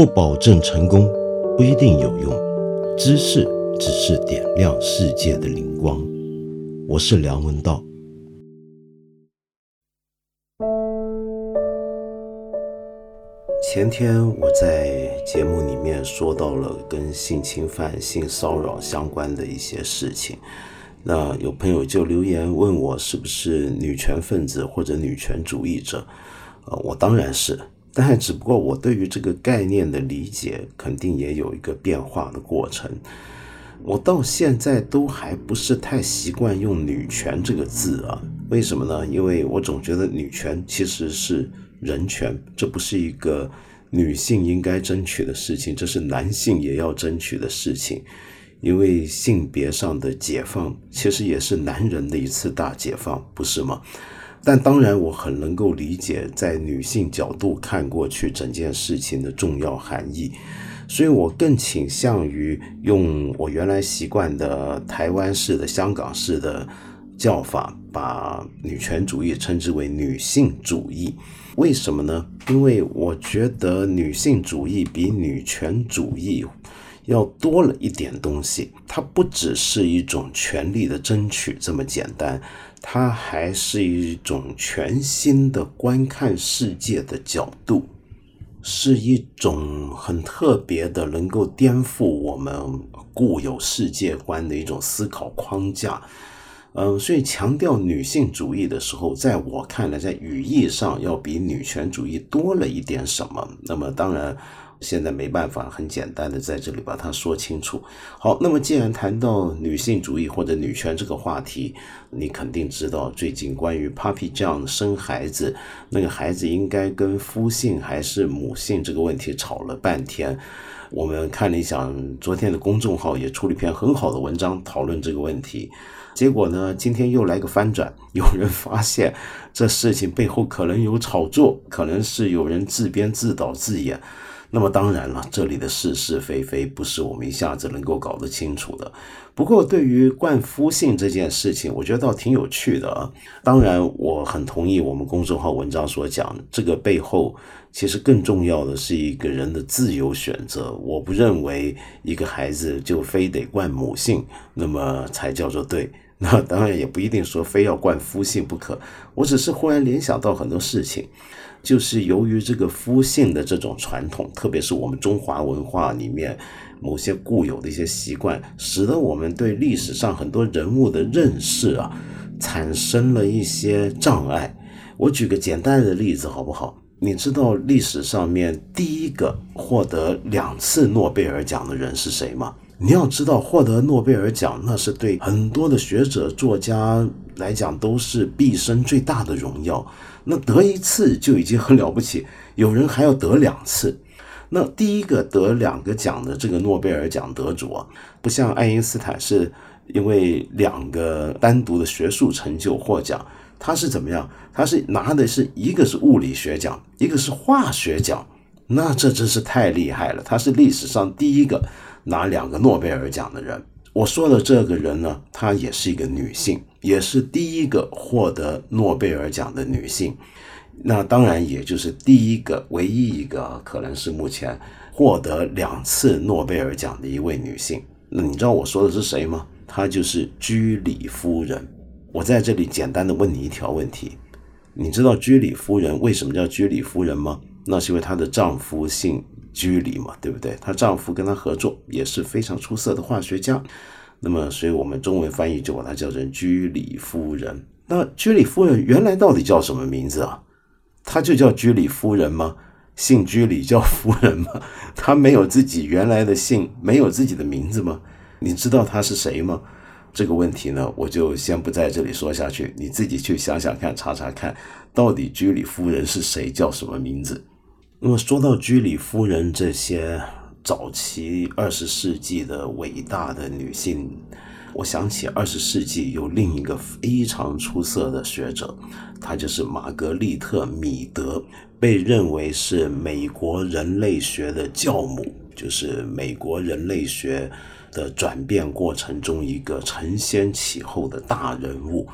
不保证成功，不一定有用。知识只是点亮世界的灵光。我是梁文道。前天我在节目里面说到了跟性侵犯、性骚扰相关的一些事情，那有朋友就留言问我是不是女权分子或者女权主义者？呃，我当然是。但只不过我对于这个概念的理解，肯定也有一个变化的过程。我到现在都还不是太习惯用“女权”这个字啊，为什么呢？因为我总觉得女权其实是人权，这不是一个女性应该争取的事情，这是男性也要争取的事情。因为性别上的解放，其实也是男人的一次大解放，不是吗？但当然，我很能够理解，在女性角度看过去整件事情的重要含义，所以我更倾向于用我原来习惯的台湾式的、香港式的叫法，把女权主义称之为女性主义。为什么呢？因为我觉得女性主义比女权主义要多了一点东西，它不只是一种权力的争取这么简单。它还是一种全新的观看世界的角度，是一种很特别的，能够颠覆我们固有世界观的一种思考框架。嗯，所以强调女性主义的时候，在我看来，在语义上要比女权主义多了一点什么。那么，当然。现在没办法很简单的在这里把它说清楚。好，那么既然谈到女性主义或者女权这个话题，你肯定知道最近关于 Papi 酱生孩子，那个孩子应该跟夫姓还是母姓这个问题吵了半天。我们看了一下昨天的公众号也出了一篇很好的文章讨论这个问题。结果呢，今天又来个翻转，有人发现这事情背后可能有炒作，可能是有人自编自导自演。那么当然了，这里的是是非非不是我们一下子能够搞得清楚的。不过，对于冠夫姓这件事情，我觉得倒挺有趣的啊。当然，我很同意我们公众号文章所讲，这个背后其实更重要的是一个人的自由选择。我不认为一个孩子就非得冠母姓，那么才叫做对。那当然也不一定说非要冠夫姓不可。我只是忽然联想到很多事情。就是由于这个夫姓的这种传统，特别是我们中华文化里面某些固有的一些习惯，使得我们对历史上很多人物的认识啊，产生了一些障碍。我举个简单的例子好不好？你知道历史上面第一个获得两次诺贝尔奖的人是谁吗？你要知道，获得诺贝尔奖那是对很多的学者作家来讲都是毕生最大的荣耀。那得一次就已经很了不起，有人还要得两次。那第一个得两个奖的这个诺贝尔奖得主啊，不像爱因斯坦是因为两个单独的学术成就获奖，他是怎么样？他是拿的是一个是物理学奖，一个是化学奖。那这真是太厉害了，他是历史上第一个拿两个诺贝尔奖的人。我说的这个人呢，她也是一个女性，也是第一个获得诺贝尔奖的女性。那当然，也就是第一个、唯一一个，可能是目前获得两次诺贝尔奖的一位女性。那你知道我说的是谁吗？她就是居里夫人。我在这里简单的问你一条问题：你知道居里夫人为什么叫居里夫人吗？那是因为她的丈夫姓。居里嘛，对不对？她丈夫跟她合作也是非常出色的化学家，那么所以我们中文翻译就把她叫成居里夫人。那居里夫人原来到底叫什么名字啊？她就叫居里夫人吗？姓居里叫夫人吗？她没有自己原来的姓，没有自己的名字吗？你知道她是谁吗？这个问题呢，我就先不在这里说下去，你自己去想想看，查查看，到底居里夫人是谁，叫什么名字？那么说到居里夫人这些早期二十世纪的伟大的女性，我想起二十世纪有另一个非常出色的学者，她就是玛格丽特·米德，被认为是美国人类学的教母，就是美国人类学的转变过程中一个承先启后的大人物。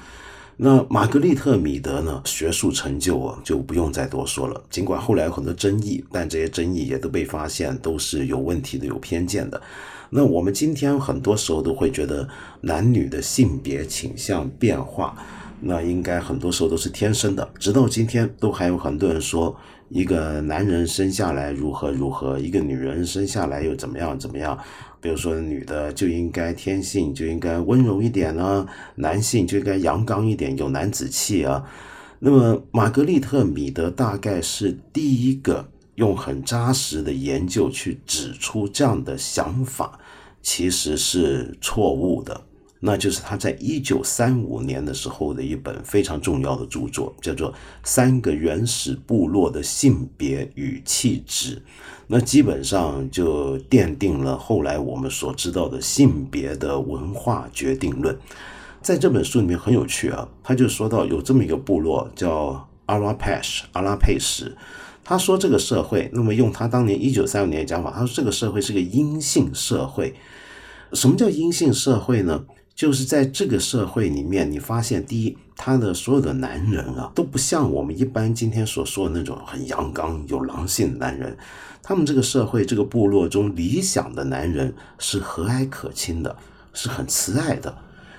那玛格丽特·米德呢？学术成就啊，就不用再多说了。尽管后来有很多争议，但这些争议也都被发现都是有问题的、有偏见的。那我们今天很多时候都会觉得男女的性别倾向变化，那应该很多时候都是天生的。直到今天，都还有很多人说，一个男人生下来如何如何，一个女人生下来又怎么样怎么样。比如说，女的就应该天性就应该温柔一点啊，男性就应该阳刚一点，有男子气啊。那么，玛格丽特·米德大概是第一个用很扎实的研究去指出这样的想法其实是错误的。那就是他在一九三五年的时候的一本非常重要的著作，叫做《三个原始部落的性别与气质》。那基本上就奠定了后来我们所知道的性别的文化决定论。在这本书里面很有趣啊，他就说到有这么一个部落叫阿拉佩什，阿拉佩什。他说这个社会，那么用他当年一九三五年的讲法，他说这个社会是个阴性社会。什么叫阴性社会呢？就是在这个社会里面，你发现第一，他的所有的男人啊，都不像我们一般今天所说的那种很阳刚、有狼性的男人。他们这个社会、这个部落中理想的男人是和蔼可亲的，是很慈爱的。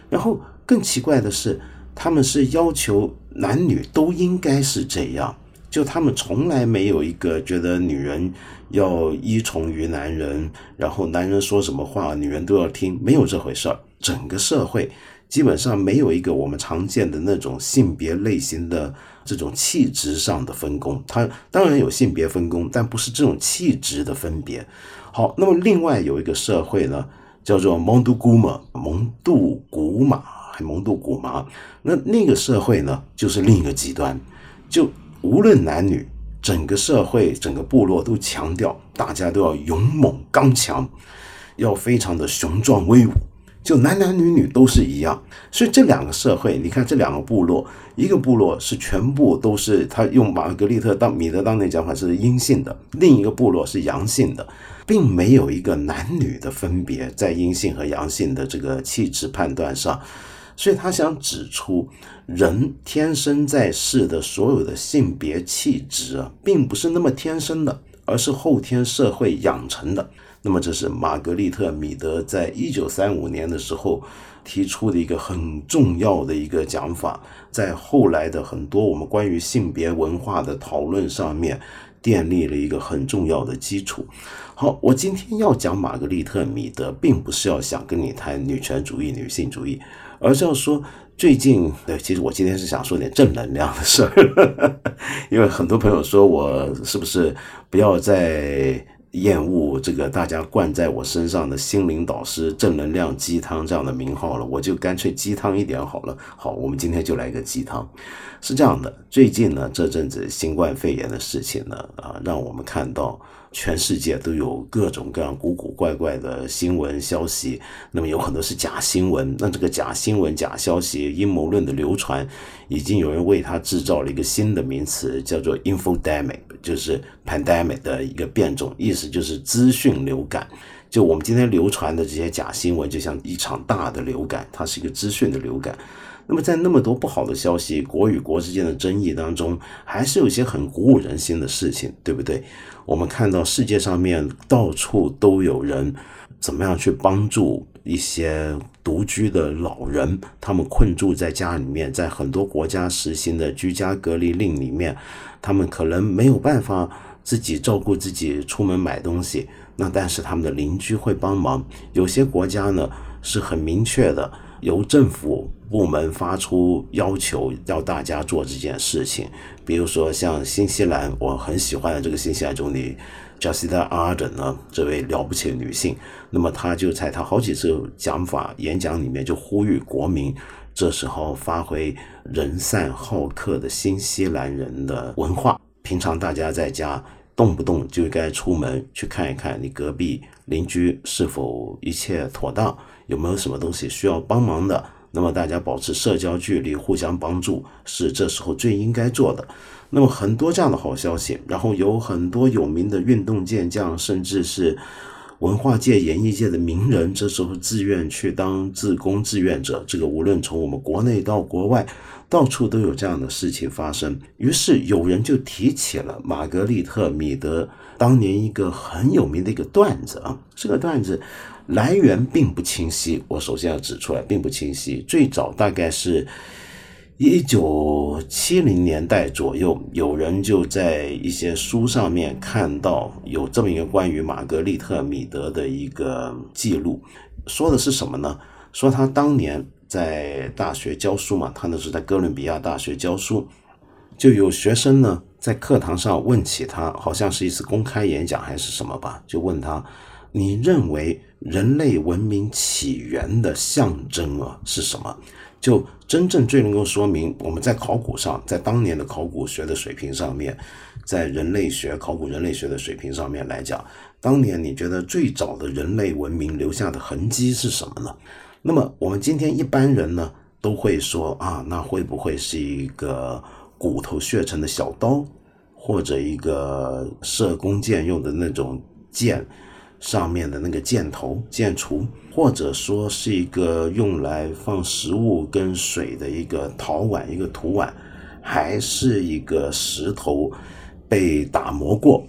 然后更奇怪的是，他们是要求男女都应该是这样，就他们从来没有一个觉得女人要依从于男人，然后男人说什么话，女人都要听，没有这回事儿。整个社会基本上没有一个我们常见的那种性别类型的。这种气质上的分工，它当然有性别分工，但不是这种气质的分别。好，那么另外有一个社会呢，叫做蒙都古马，蒙杜古马，还蒙杜古马。那那个社会呢，就是另一个极端，就无论男女，整个社会、整个部落都强调，大家都要勇猛刚强，要非常的雄壮威武。就男男女女都是一样，所以这两个社会，你看这两个部落，一个部落是全部都是他用玛格丽特当米德当年讲法是阴性的，另一个部落是阳性的，并没有一个男女的分别在阴性和阳性的这个气质判断上，所以他想指出，人天生在世的所有的性别气质啊，并不是那么天生的，而是后天社会养成的。那么，这是玛格丽特·米德在一九三五年的时候提出的一个很重要的一个讲法，在后来的很多我们关于性别文化的讨论上面，建立了一个很重要的基础。好，我今天要讲玛格丽特·米德，并不是要想跟你谈女权主义、女性主义，而是要说最近，对，其实我今天是想说点正能量的事儿，因为很多朋友说我是不是不要再。厌恶这个大家灌在我身上的心灵导师、正能量鸡汤这样的名号了，我就干脆鸡汤一点好了。好，我们今天就来个鸡汤。是这样的，最近呢这阵子新冠肺炎的事情呢，啊，让我们看到。全世界都有各种各样古古怪怪的新闻消息，那么有很多是假新闻。那这个假新闻、假消息、阴谋论的流传，已经有人为它制造了一个新的名词，叫做 “infodemic”，就是 “pandemic” 的一个变种，意思就是资讯流感。就我们今天流传的这些假新闻，就像一场大的流感，它是一个资讯的流感。那么在那么多不好的消息、国与国之间的争议当中，还是有一些很鼓舞人心的事情，对不对？我们看到世界上面到处都有人怎么样去帮助一些独居的老人，他们困住在家里面，在很多国家实行的居家隔离令里面，他们可能没有办法自己照顾自己出门买东西，那但是他们的邻居会帮忙。有些国家呢是很明确的。由政府部门发出要求，要大家做这件事情。比如说，像新西兰，我很喜欢的这个新西兰总理 Jacinda Ardern 呢，这位了不起的女性，那么她就在她好几次讲法演讲里面，就呼吁国民这时候发挥人善好客的新西兰人的文化。平常大家在家，动不动就该出门去看一看你隔壁邻居是否一切妥当。有没有什么东西需要帮忙的？那么大家保持社交距离，互相帮助，是这时候最应该做的。那么很多这样的好消息，然后有很多有名的运动健将，甚至是文化界、演艺界的名人，这时候自愿去当自工志愿者。这个无论从我们国内到国外，到处都有这样的事情发生。于是有人就提起了玛格丽特·米德当年一个很有名的一个段子啊，这个段子来源并不清晰。我首先要指出来，并不清晰。最早大概是。一九七零年代左右，有人就在一些书上面看到有这么一个关于玛格丽特·米德的一个记录，说的是什么呢？说他当年在大学教书嘛，他那是在哥伦比亚大学教书，就有学生呢在课堂上问起他，好像是一次公开演讲还是什么吧，就问他：你认为人类文明起源的象征啊是什么？就真正最能够说明我们在考古上，在当年的考古学的水平上面，在人类学考古人类学的水平上面来讲，当年你觉得最早的人类文明留下的痕迹是什么呢？那么我们今天一般人呢都会说啊，那会不会是一个骨头削成的小刀，或者一个射弓箭用的那种箭？上面的那个箭头、箭锄，或者说是一个用来放食物跟水的一个陶碗、一个土碗，还是一个石头被打磨过，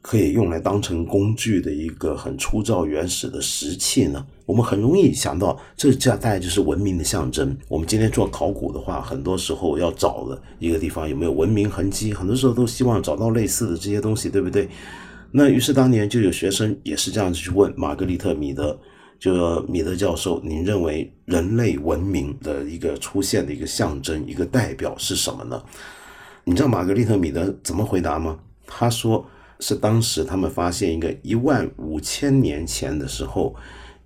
可以用来当成工具的一个很粗糙原始的石器呢？我们很容易想到，这这大概就是文明的象征。我们今天做考古的话，很多时候要找的一个地方有没有文明痕迹，很多时候都希望找到类似的这些东西，对不对？那于是当年就有学生也是这样子去问玛格丽特·米德，就说米德教授，您认为人类文明的一个出现的一个象征、一个代表是什么呢？你知道玛格丽特·米德怎么回答吗？他说是当时他们发现一个一万五千年前的时候，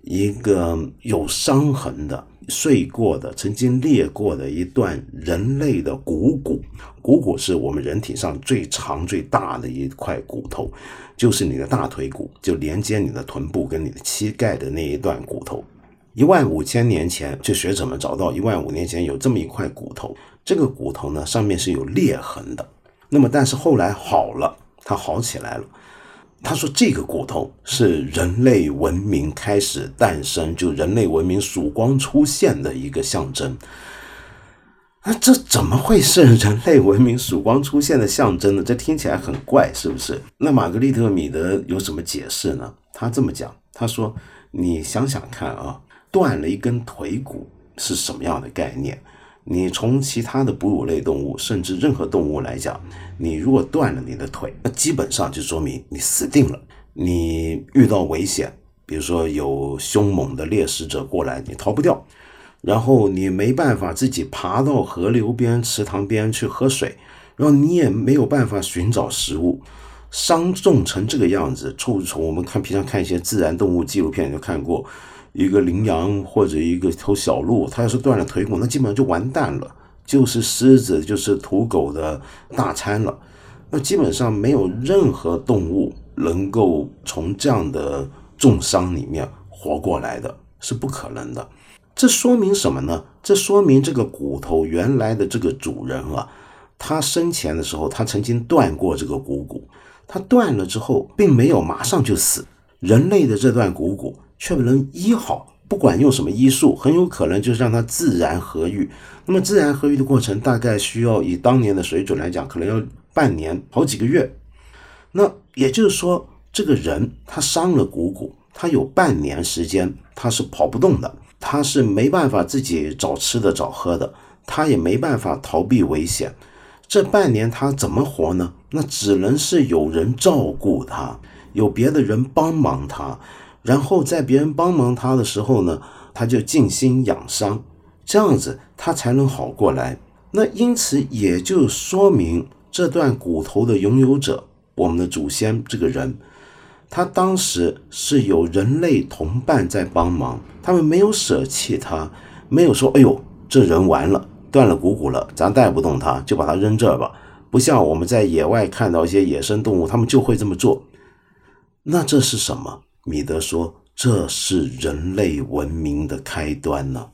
一个有伤痕的。碎过的、曾经裂过的一段人类的股骨，股骨是我们人体上最长最大的一块骨头，就是你的大腿骨，就连接你的臀部跟你的膝盖的那一段骨头。一万五千年前，就学者们找到一万五年前有这么一块骨头，这个骨头呢上面是有裂痕的，那么但是后来好了，它好起来了。他说：“这个骨头是人类文明开始诞生，就人类文明曙光出现的一个象征。那这怎么会是人类文明曙光出现的象征呢？这听起来很怪，是不是？那玛格丽特·米德有什么解释呢？他这么讲：他说，你想想看啊，断了一根腿骨是什么样的概念？”你从其他的哺乳类动物，甚至任何动物来讲，你如果断了你的腿，那基本上就说明你死定了。你遇到危险，比如说有凶猛的猎食者过来，你逃不掉。然后你没办法自己爬到河流边、池塘边去喝水，然后你也没有办法寻找食物。伤重成这个样子，处处我们看平常看一些自然动物纪录片就看过。一个羚羊或者一个头小鹿，它要是断了腿骨，那基本上就完蛋了，就是狮子，就是土狗的大餐了。那基本上没有任何动物能够从这样的重伤里面活过来的，是不可能的。这说明什么呢？这说明这个骨头原来的这个主人啊，他生前的时候，他曾经断过这个股骨，他断了之后，并没有马上就死。人类的这段股骨。却不能医好，不管用什么医术，很有可能就是让它自然合愈。那么自然合愈的过程，大概需要以当年的水准来讲，可能要半年、好几个月。那也就是说，这个人他伤了股骨，他有半年时间他是跑不动的，他是没办法自己找吃的、找喝的，他也没办法逃避危险。这半年他怎么活呢？那只能是有人照顾他，有别的人帮忙他。然后在别人帮忙他的时候呢，他就静心养伤，这样子他才能好过来。那因此也就说明这段骨头的拥有者，我们的祖先这个人，他当时是有人类同伴在帮忙，他们没有舍弃他，没有说哎呦这人完了，断了股骨了，咱带不动他，就把他扔这儿吧。不像我们在野外看到一些野生动物，他们就会这么做。那这是什么？米德说：“这是人类文明的开端呢。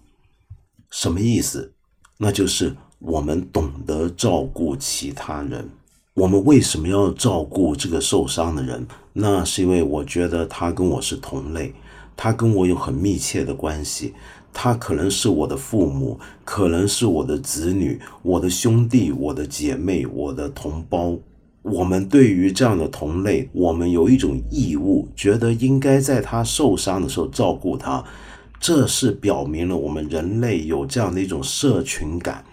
什么意思？那就是我们懂得照顾其他人。我们为什么要照顾这个受伤的人？那是因为我觉得他跟我是同类，他跟我有很密切的关系。他可能是我的父母，可能是我的子女，我的兄弟，我的姐妹，我的同胞。我们对于这样的同类，我们有一种义务，觉得应该在他受伤的时候照顾他。这是表明了我们人类有这样的一种社群感。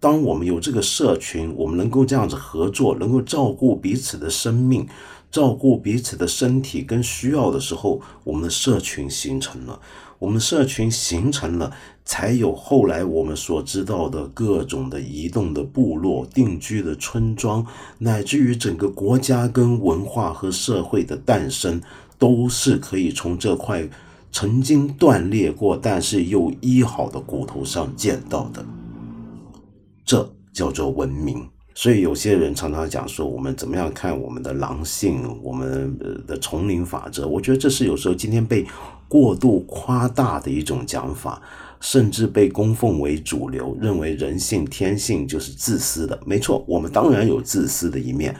当我们有这个社群，我们能够这样子合作，能够照顾彼此的生命，照顾彼此的身体跟需要的时候，我们的社群形成了。我们社群形成了，才有后来我们所知道的各种的移动的部落、定居的村庄，乃至于整个国家跟文化和社会的诞生，都是可以从这块曾经断裂过但是又医好的骨头上见到的。这叫做文明。所以有些人常常讲说，我们怎么样看我们的狼性，我们的丛林法则？我觉得这是有时候今天被过度夸大的一种讲法，甚至被供奉为主流，认为人性天性就是自私的。没错，我们当然有自私的一面，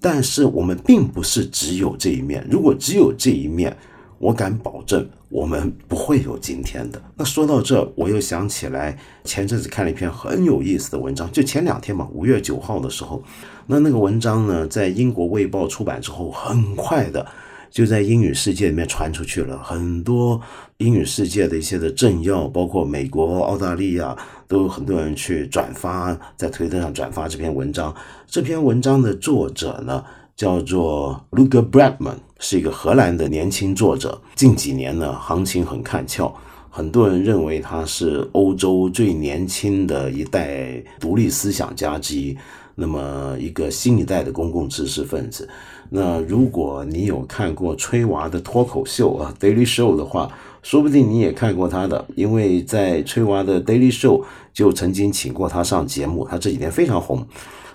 但是我们并不是只有这一面。如果只有这一面，我敢保证，我们不会有今天的。那说到这，我又想起来前阵子看了一篇很有意思的文章，就前两天嘛，五月九号的时候，那那个文章呢，在英国《卫报》出版之后，很快的就在英语世界里面传出去了。很多英语世界的一些的政要，包括美国、澳大利亚，都有很多人去转发，在推特上转发这篇文章。这篇文章的作者呢？叫做 Luca Bradman，是一个荷兰的年轻作者。近几年呢，行情很看俏，很多人认为他是欧洲最年轻的一代独立思想家之一。那么，一个新一代的公共知识分子。那如果你有看过崔娃的脱口秀啊，《Daily Show》的话，说不定你也看过他的，因为在崔娃的《Daily Show》就曾经请过他上节目。他这几年非常红。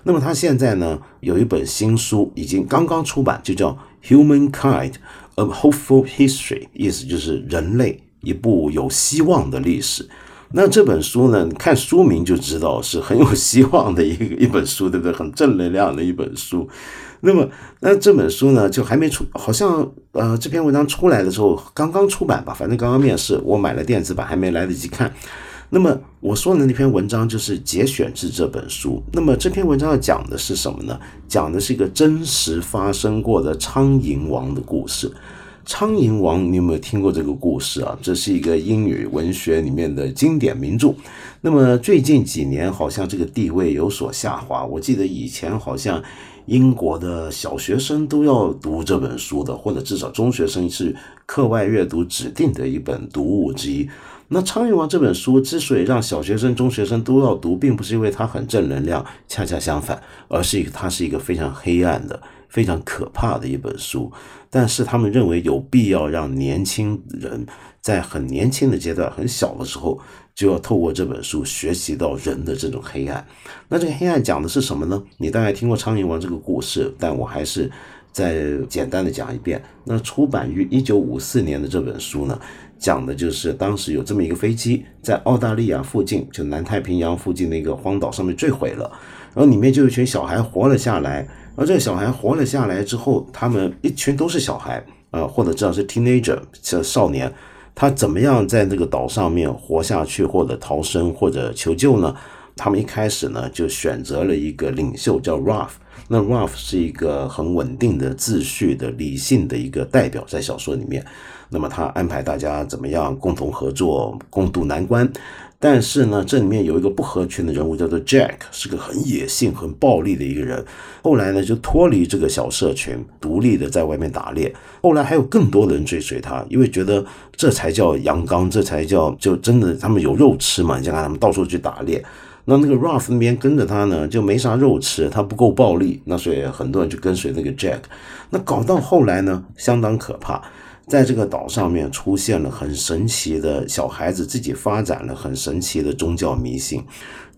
那么他现在呢有一本新书已经刚刚出版，就叫《Humankind: A Hopeful History》，意思就是人类一部有希望的历史。那这本书呢，看书名就知道是很有希望的一个一本书，对不对？很正能量的一本书。那么那这本书呢，就还没出，好像呃这篇文章出来的时候刚刚出版吧，反正刚刚面世，我买了电子版，还没来得及看。那么我说的那篇文章就是节选自这本书。那么这篇文章要讲的是什么呢？讲的是一个真实发生过的苍蝇王的故事。苍蝇王，你有没有听过这个故事啊？这是一个英语文学里面的经典名著。那么最近几年好像这个地位有所下滑。我记得以前好像英国的小学生都要读这本书的，或者至少中学生是课外阅读指定的一本读物之一。那《苍蝇王》这本书之所以让小学生、中学生都要读，并不是因为它很正能量，恰恰相反，而是它是一个非常黑暗的、非常可怕的一本书。但是他们认为有必要让年轻人在很年轻的阶段、很小的时候，就要透过这本书学习到人的这种黑暗。那这个黑暗讲的是什么呢？你大概听过《苍蝇王》这个故事，但我还是再简单的讲一遍。那出版于一九五四年的这本书呢？讲的就是当时有这么一个飞机在澳大利亚附近，就南太平洋附近的一个荒岛上面坠毁了，然后里面就有一群小孩活了下来。而这个小孩活了下来之后，他们一群都是小孩啊，或者至少是 teenager，是少年。他怎么样在那个岛上面活下去，或者逃生，或者求救呢？他们一开始呢就选择了一个领袖叫 Ralph。那 Ralph 是一个很稳定的、秩序的、理性的一个代表，在小说里面。那么他安排大家怎么样共同合作，共度难关。但是呢，这里面有一个不合群的人物，叫做 Jack，是个很野性、很暴力的一个人。后来呢，就脱离这个小社群，独立的在外面打猎。后来还有更多的人追随他，因为觉得这才叫阳刚，这才叫就真的他们有肉吃嘛。你想看他们到处去打猎，那那个 Ralph 那边跟着他呢，就没啥肉吃，他不够暴力，那所以很多人就跟随那个 Jack。那搞到后来呢，相当可怕。在这个岛上面出现了很神奇的小孩子自己发展了很神奇的宗教迷信，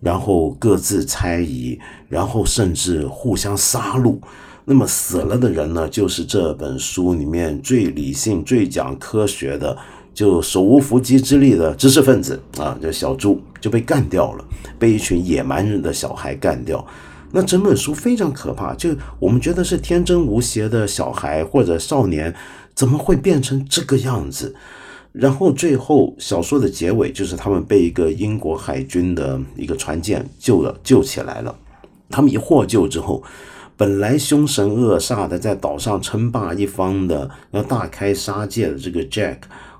然后各自猜疑，然后甚至互相杀戮。那么死了的人呢，就是这本书里面最理性、最讲科学的，就手无缚鸡之力的知识分子啊，这小猪就被干掉了，被一群野蛮人的小孩干掉。那整本书非常可怕，就我们觉得是天真无邪的小孩或者少年。怎么会变成这个样子？然后最后小说的结尾就是他们被一个英国海军的一个船舰救了，救起来了。他们一获救之后，本来凶神恶煞的在岛上称霸一方的要大开杀戒的这个 Jack，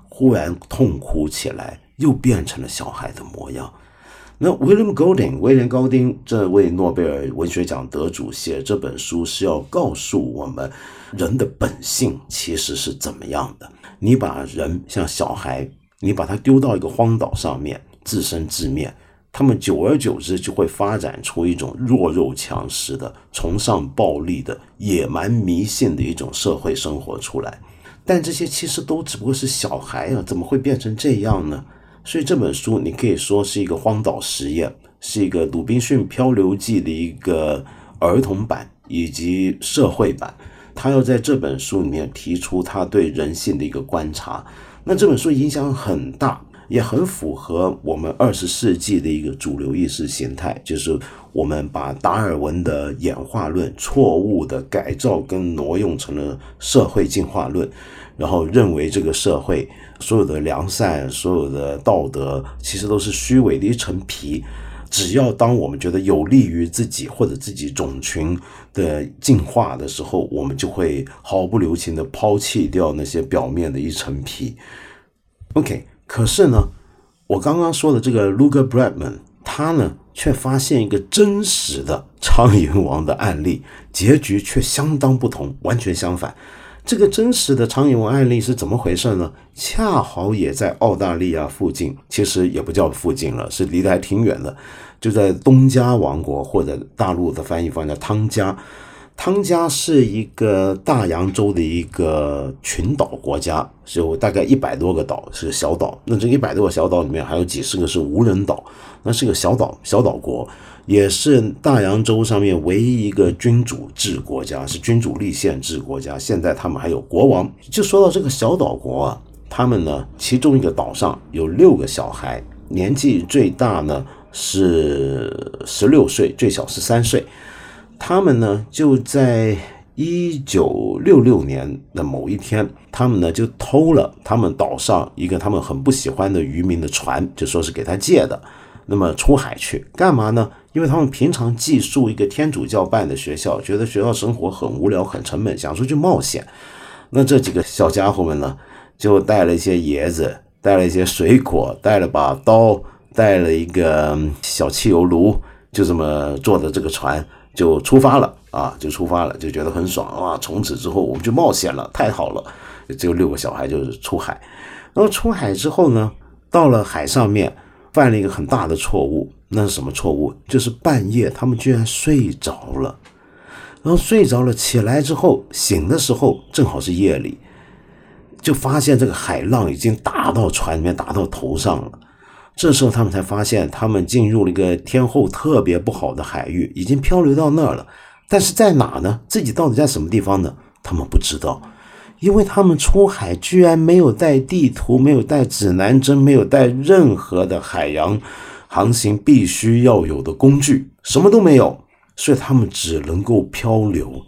忽然痛哭起来，又变成了小孩的模样。那 William Golding 威廉高丁这位诺贝尔文学奖得主写这本书是要告诉我们，人的本性其实是怎么样的。你把人像小孩，你把他丢到一个荒岛上面，自生自灭，他们久而久之就会发展出一种弱肉强食的、崇尚暴力的、野蛮迷信的一种社会生活出来。但这些其实都只不过是小孩啊，怎么会变成这样呢？所以这本书你可以说是一个荒岛实验，是一个《鲁滨逊漂流记》的一个儿童版以及社会版。他要在这本书里面提出他对人性的一个观察。那这本书影响很大，也很符合我们二十世纪的一个主流意识形态，就是我们把达尔文的演化论错误的改造跟挪用成了社会进化论，然后认为这个社会。所有的良善，所有的道德，其实都是虚伪的一层皮。只要当我们觉得有利于自己或者自己种群的进化的时候，我们就会毫不留情的抛弃掉那些表面的一层皮。OK，可是呢，我刚刚说的这个 Luger Bradman，他呢却发现一个真实的苍蝇王的案例，结局却相当不同，完全相反。这个真实的苍蝇王案例是怎么回事呢？恰好也在澳大利亚附近，其实也不叫附近了，是离得还挺远的，就在东加王国或者大陆的翻译方叫汤加。汤加是一个大洋洲的一个群岛国家，有大概一百多个岛，是小岛。那这一百多个小岛里面还有几十个是无人岛，那是个小岛小岛国。也是大洋洲上面唯一一个君主制国家，是君主立宪制国家。现在他们还有国王。就说到这个小岛国啊，他们呢，其中一个岛上有六个小孩，年纪最大呢是十六岁，最小是三岁。他们呢就在一九六六年的某一天，他们呢就偷了他们岛上一个他们很不喜欢的渔民的船，就说是给他借的。那么出海去干嘛呢？因为他们平常寄宿一个天主教办的学校，觉得学校生活很无聊、很沉闷，想出去冒险。那这几个小家伙们呢，就带了一些椰子，带了一些水果，带了把刀，带了一个小汽油炉，就这么坐着这个船就出发了啊，就出发了，就觉得很爽啊！从此之后我们就冒险了，太好了！只有六个小孩就是出海，然后出海之后呢，到了海上面。犯了一个很大的错误，那是什么错误？就是半夜他们居然睡着了，然后睡着了，起来之后醒的时候正好是夜里，就发现这个海浪已经打到船里面，打到头上了。这时候他们才发现，他们进入了一个天候特别不好的海域，已经漂流到那儿了。但是在哪呢？自己到底在什么地方呢？他们不知道。因为他们出海居然没有带地图，没有带指南针，没有带任何的海洋航行必须要有的工具，什么都没有，所以他们只能够漂流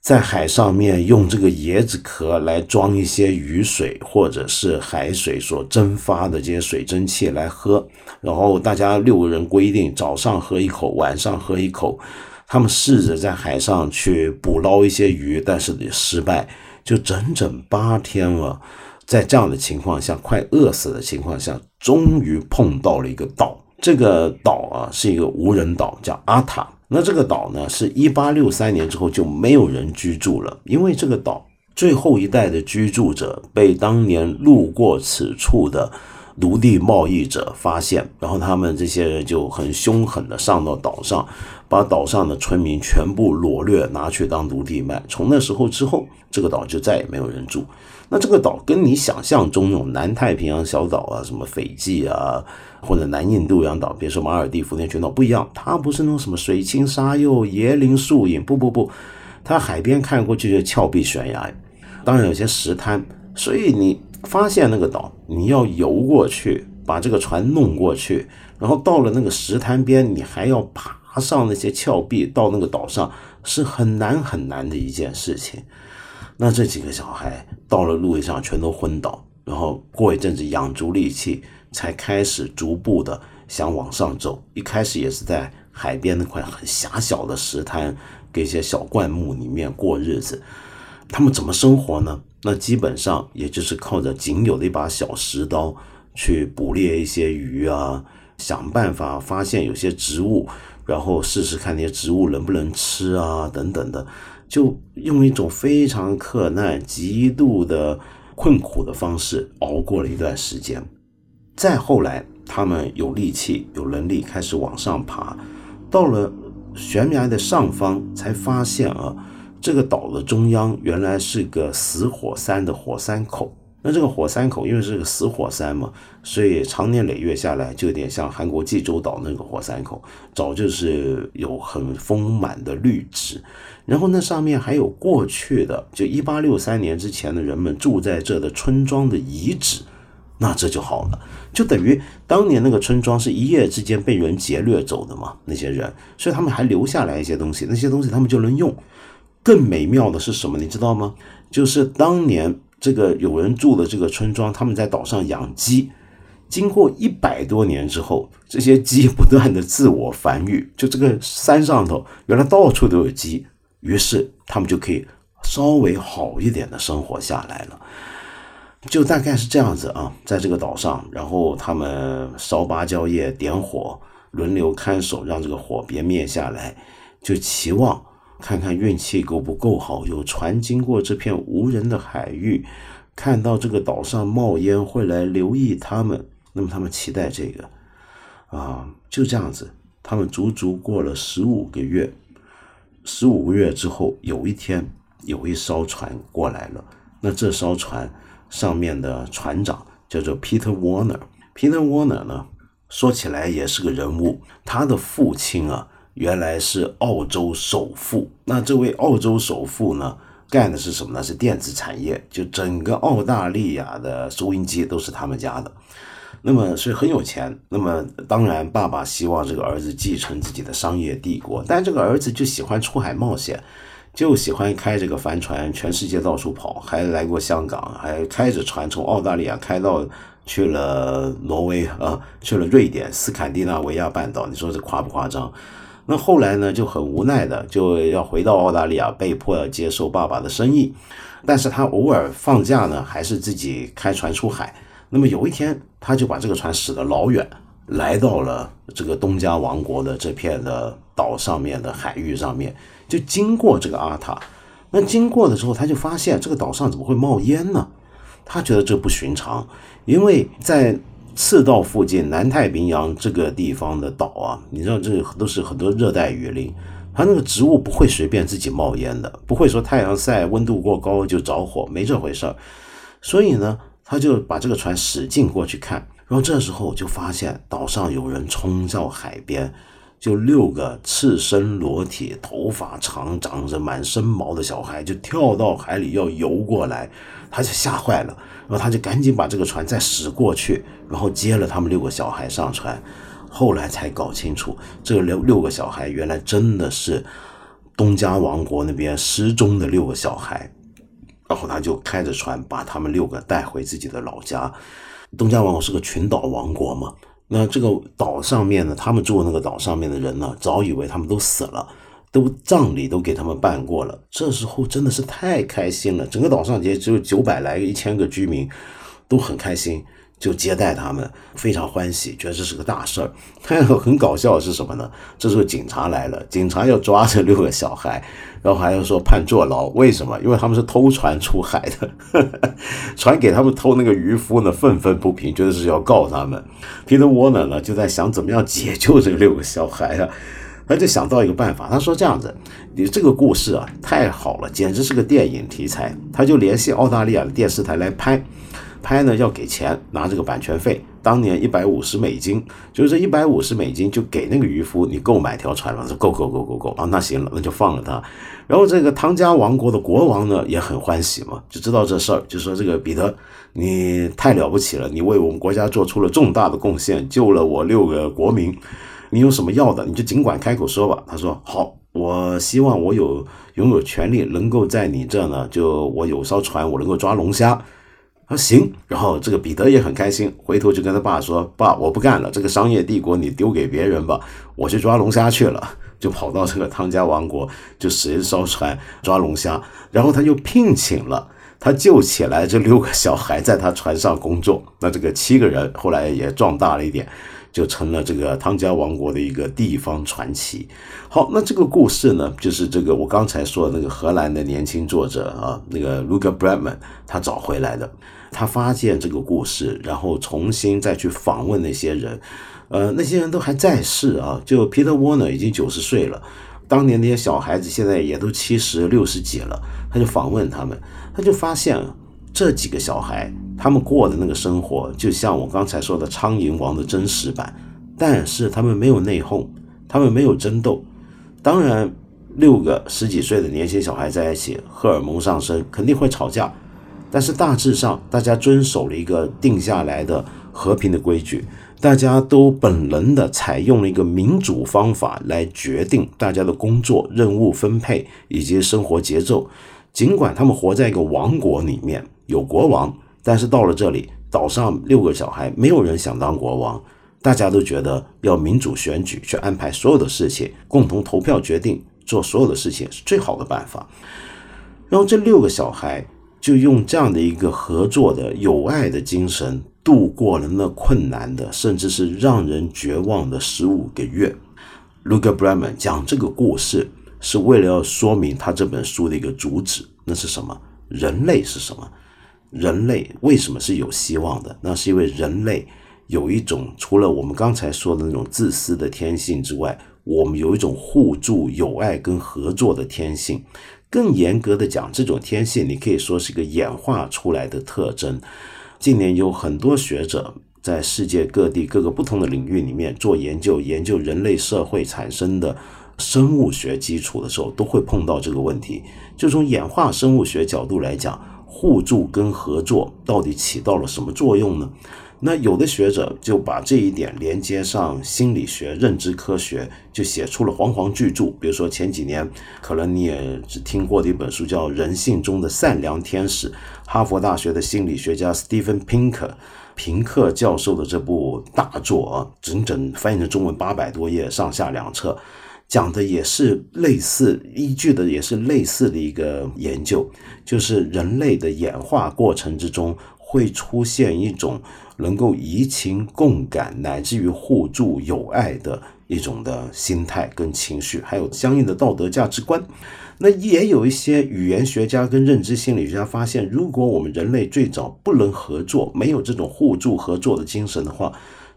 在海上面，用这个椰子壳来装一些雨水或者是海水所蒸发的这些水蒸气来喝。然后大家六个人规定早上喝一口，晚上喝一口。他们试着在海上去捕捞一些鱼，但是也失败。就整整八天了，在这样的情况下，快饿死的情况下，终于碰到了一个岛。这个岛啊，是一个无人岛，叫阿塔。那这个岛呢，是一八六三年之后就没有人居住了，因为这个岛最后一代的居住者被当年路过此处的奴隶贸易者发现，然后他们这些人就很凶狠的上到岛上。把岛上的村民全部掳掠，拿去当奴隶卖。从那时候之后，这个岛就再也没有人住。那这个岛跟你想象中那种南太平洋小岛啊，什么斐济啊，或者南印度洋岛，比如说马尔地夫那群岛不一样。它不是那种什么水清沙幼、椰林树影，不不不，它海边看过去就峭壁悬崖，当然有些石滩。所以你发现那个岛，你要游过去，把这个船弄过去，然后到了那个石滩边，你还要。爬上那些峭壁到那个岛上是很难很难的一件事情。那这几个小孩到了路上全都昏倒，然后过一阵子养足力气，才开始逐步的想往上走。一开始也是在海边那块很狭小的石滩，跟一些小灌木里面过日子。他们怎么生活呢？那基本上也就是靠着仅有的一把小石刀去捕猎一些鱼啊，想办法发现有些植物，然后试试看那些植物能不能吃啊，等等的。就用一种非常困难、极度的困苦的方式熬过了一段时间。再后来，他们有力气、有能力开始往上爬，到了悬崖的上方，才发现啊，这个岛的中央原来是个死火山的火山口。那这个火山口因为是个死火山嘛，所以常年累月下来，就有点像韩国济州岛那个火山口，早就是有很丰满的绿植。然后那上面还有过去的，就一八六三年之前的人们住在这的村庄的遗址，那这就好了，就等于当年那个村庄是一夜之间被人劫掠走的嘛，那些人，所以他们还留下来一些东西，那些东西他们就能用。更美妙的是什么，你知道吗？就是当年。这个有人住的这个村庄，他们在岛上养鸡，经过一百多年之后，这些鸡不断的自我繁育，就这个山上头原来到处都有鸡，于是他们就可以稍微好一点的生活下来了，就大概是这样子啊，在这个岛上，然后他们烧芭蕉叶，点火，轮流看守，让这个火别灭下来，就期望。看看运气够不够好，有船经过这片无人的海域，看到这个岛上冒烟，会来留意他们。那么他们期待这个啊，就这样子，他们足足过了十五个月。十五个月之后，有一天有一艘船过来了。那这艘船上面的船长叫做 Peter Warner。Peter Warner 呢，说起来也是个人物，他的父亲啊。原来是澳洲首富，那这位澳洲首富呢，干的是什么呢？是电子产业，就整个澳大利亚的收音机都是他们家的，那么是很有钱。那么当然，爸爸希望这个儿子继承自己的商业帝国，但这个儿子就喜欢出海冒险，就喜欢开这个帆船，全世界到处跑，还来过香港，还开着船从澳大利亚开到去了挪威啊，去了瑞典斯堪的纳维亚半岛，你说这夸不夸张？那后来呢，就很无奈的就要回到澳大利亚，被迫要接受爸爸的生意。但是他偶尔放假呢，还是自己开船出海。那么有一天，他就把这个船驶得老远，来到了这个东加王国的这片的岛上面的海域上面，就经过这个阿塔。那经过的时候，他就发现这个岛上怎么会冒烟呢？他觉得这不寻常，因为在。赤道附近，南太平洋这个地方的岛啊，你知道这都是很多热带雨林，它那个植物不会随便自己冒烟的，不会说太阳晒温度过高就着火，没这回事儿。所以呢，他就把这个船使劲过去看，然后这时候就发现岛上有人冲到海边，就六个赤身裸体、头发长、长着满身毛的小孩就跳到海里要游过来，他就吓坏了。然后他就赶紧把这个船再驶过去，然后接了他们六个小孩上船。后来才搞清楚，这六六个小孩原来真的是东家王国那边失踪的六个小孩。然后他就开着船把他们六个带回自己的老家。东家王国是个群岛王国嘛，那这个岛上面呢，他们住的那个岛上面的人呢，早以为他们都死了。都葬礼都给他们办过了，这时候真的是太开心了。整个岛上也只有九百来个、一千个居民，都很开心，就接待他们，非常欢喜，觉得这是个大事儿。但很搞笑的是什么呢？这时候警察来了，警察要抓这六个小孩，然后还要说判坐牢。为什么？因为他们是偷船出海的，船给他们偷那个渔夫呢，愤愤不平，觉得是要告他们。皮特沃纳呢，就在想怎么样解救这六个小孩啊。他就想到一个办法，他说：“这样子，你这个故事啊，太好了，简直是个电影题材。”他就联系澳大利亚的电视台来拍，拍呢要给钱，拿这个版权费。当年一百五十美金，就是这一百五十美金就给那个渔夫，你购买条船了，说够够够够够啊，那行了，那就放了他。然后这个汤加王国的国王呢也很欢喜嘛，就知道这事儿，就说这个彼得，你太了不起了，你为我们国家做出了重大的贡献，救了我六个国民。你有什么要的，你就尽管开口说吧。他说：“好，我希望我有拥有权利，能够在你这呢，就我有艘船，我能够抓龙虾。”他说行，然后这个彼得也很开心，回头就跟他爸说：“爸，我不干了，这个商业帝国你丢给别人吧，我去抓龙虾去了。”就跑到这个汤加王国，就使劲烧船抓龙虾，然后他就聘请了他救起来这六个小孩在他船上工作。那这个七个人后来也壮大了一点，就成了这个汤加王国的一个地方传奇。好，那这个故事呢，就是这个我刚才说的那个荷兰的年轻作者啊，那个 l u c a Bradman 他找回来的。他发现这个故事，然后重新再去访问那些人。呃，那些人都还在世啊，就皮特沃呢已经九十岁了，当年那些小孩子现在也都七十六十几了。他就访问他们，他就发现这几个小孩他们过的那个生活，就像我刚才说的《苍蝇王》的真实版，但是他们没有内讧，他们没有争斗。当然，六个十几岁的年轻小孩在一起，荷尔蒙上升，肯定会吵架，但是大致上大家遵守了一个定下来的和平的规矩。大家都本能的采用了一个民主方法来决定大家的工作任务分配以及生活节奏。尽管他们活在一个王国里面，有国王，但是到了这里，岛上六个小孩没有人想当国王，大家都觉得要民主选举去安排所有的事情，共同投票决定做所有的事情是最好的办法。然后这六个小孩就用这样的一个合作的友爱的精神。度过了那困难的，甚至是让人绝望的十五个月。l u c a Bramman 讲这个故事，是为了要说明他这本书的一个主旨。那是什么？人类是什么？人类为什么是有希望的？那是因为人类有一种除了我们刚才说的那种自私的天性之外，我们有一种互助、友爱跟合作的天性。更严格的讲，这种天性你可以说是一个演化出来的特征。近年有很多学者在世界各地各个不同的领域里面做研究，研究人类社会产生的生物学基础的时候，都会碰到这个问题。就从演化生物学角度来讲，互助跟合作到底起到了什么作用呢？那有的学者就把这一点连接上心理学、认知科学，就写出了煌煌巨著。比如说前几年可能你也只听过的一本书，叫《人性中的善良天使》。哈佛大学的心理学家 Stephen Pinker 平克教授的这部大作啊，整整翻译成中文八百多页，上下两册，讲的也是类似，依据的也是类似的一个研究，就是人类的演化过程之中会出现一种能够移情共感，乃至于互助友爱的一种的心态跟情绪，还有相应的道德价值观。那也有一些语言学家跟认知心理学家发现，如果我们人类最早不能合作，没有这种互助合作的精神的话，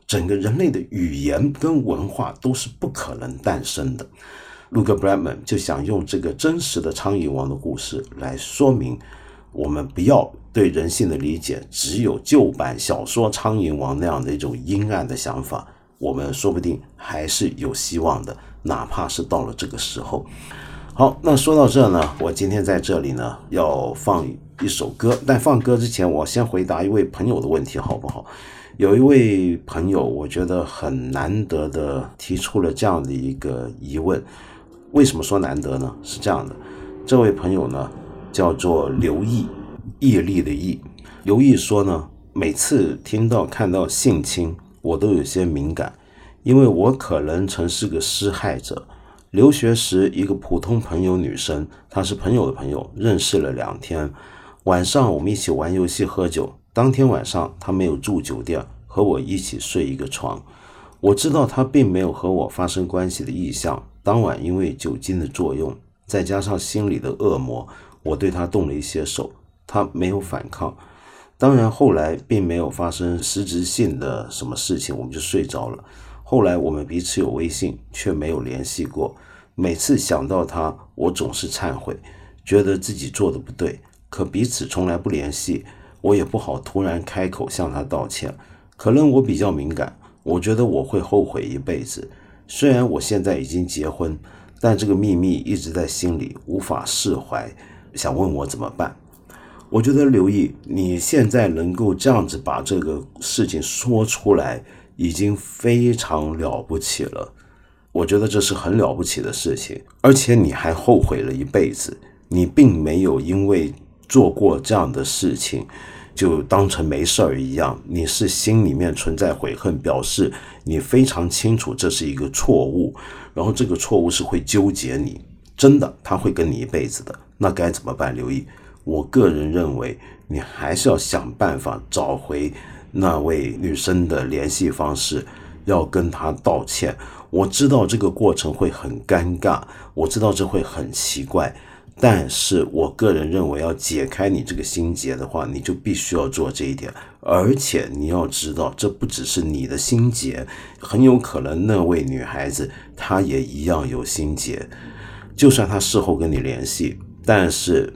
整个人类的语言跟文化都是不可能诞生的。卢克·布莱曼就想用这个真实的苍蝇王的故事来说明，我们不要对人性的理解只有旧版小说《苍蝇王》那样的一种阴暗的想法，我们说不定还是有希望的，哪怕是到了这个时候。好，那说到这呢，我今天在这里呢要放一首歌，但放歌之前，我先回答一位朋友的问题，好不好？有一位朋友，我觉得很难得的提出了这样的一个疑问，为什么说难得呢？是这样的，这位朋友呢叫做刘毅，毅力的毅。刘毅说呢，每次听到看到性侵，我都有些敏感，因为我可能曾是个施害者。留学时，一个普通朋友女生，她是朋友的朋友，认识了两天。晚上我们一起玩游戏、喝酒。当天晚上，他没有住酒店，和我一起睡一个床。我知道他并没有和我发生关系的意向。当晚因为酒精的作用，再加上心里的恶魔，我对她动了一些手，她没有反抗。当然后来并没有发生实质性的什么事情，我们就睡着了。后来我们彼此有微信，却没有联系过。每次想到他，我总是忏悔，觉得自己做的不对。可彼此从来不联系，我也不好突然开口向他道歉。可能我比较敏感，我觉得我会后悔一辈子。虽然我现在已经结婚，但这个秘密一直在心里，无法释怀。想问我怎么办？我觉得刘毅，你现在能够这样子把这个事情说出来。已经非常了不起了，我觉得这是很了不起的事情，而且你还后悔了一辈子。你并没有因为做过这样的事情就当成没事儿一样。你是心里面存在悔恨，表示你非常清楚这是一个错误，然后这个错误是会纠结你，真的他会跟你一辈子的。那该怎么办？刘毅，我个人认为你还是要想办法找回那位女生的联系方式，要跟她道歉。我知道这个过程会很尴尬，我知道这会很奇怪，但是我个人认为，要解开你这个心结的话，你就必须要做这一点。而且你要知道，这不只是你的心结，很有可能那位女孩子她也一样有心结。就算她事后跟你联系，但是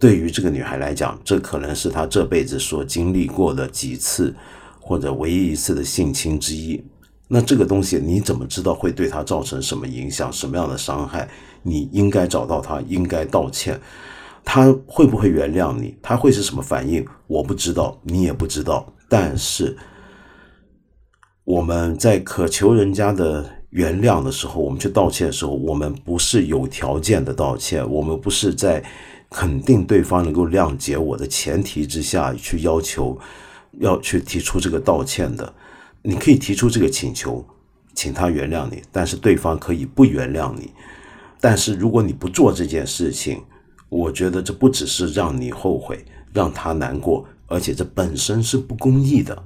对于这个女孩来讲，这可能是她这辈子所经历过的几次或者唯一一次的性侵之一。那这个东西你怎么知道会对他造成什么影响、什么样的伤害？你应该找到他，应该道歉。他会不会原谅你？他会是什么反应？我不知道，你也不知道。但是我们在渴求人家的原谅的时候，我们去道歉的时候，我们不是有条件的道歉，我们不是在肯定对方能够谅解我的前提之下去要求要去提出这个道歉的。你可以提出这个请求，请他原谅你，但是对方可以不原谅你。但是如果你不做这件事情，我觉得这不只是让你后悔，让他难过，而且这本身是不公义的。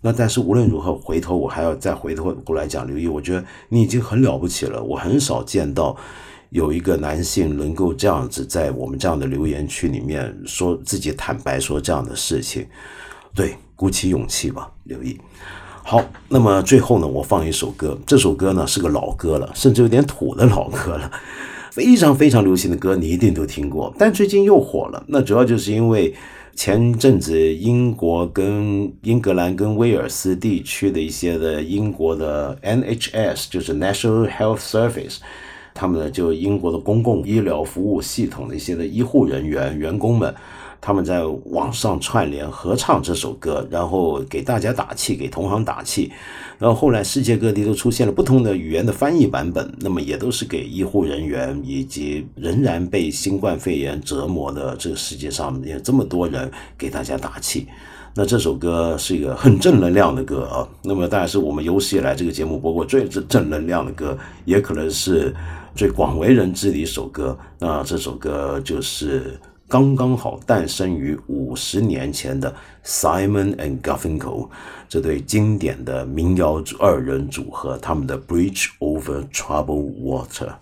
那但是无论如何，回头我还要再回头过来讲刘毅，我觉得你已经很了不起了。我很少见到有一个男性能够这样子在我们这样的留言区里面说自己坦白说这样的事情。对，鼓起勇气吧，刘毅。好，那么最后呢，我放一首歌。这首歌呢是个老歌了，甚至有点土的老歌了，非常非常流行的歌，你一定都听过。但最近又火了，那主要就是因为前阵子英国跟英格兰跟威尔斯地区的一些的英国的 NHS，就是 National Health Service，他们呢就英国的公共医疗服务系统的一些的医护人员员工们。他们在网上串联合唱这首歌，然后给大家打气，给同行打气。然后后来世界各地都出现了不同的语言的翻译版本，那么也都是给医护人员以及仍然被新冠肺炎折磨的这个世界上有这么多人给大家打气。那这首歌是一个很正能量的歌啊。那么当然是我们有史以来这个节目播过最正正能量的歌，也可能是最广为人知的一首歌。那这首歌就是。刚刚好诞生于五十年前的 Simon and Garfunkel 这对经典的民谣二人组合，他们的 Bridge Over Troubled Water。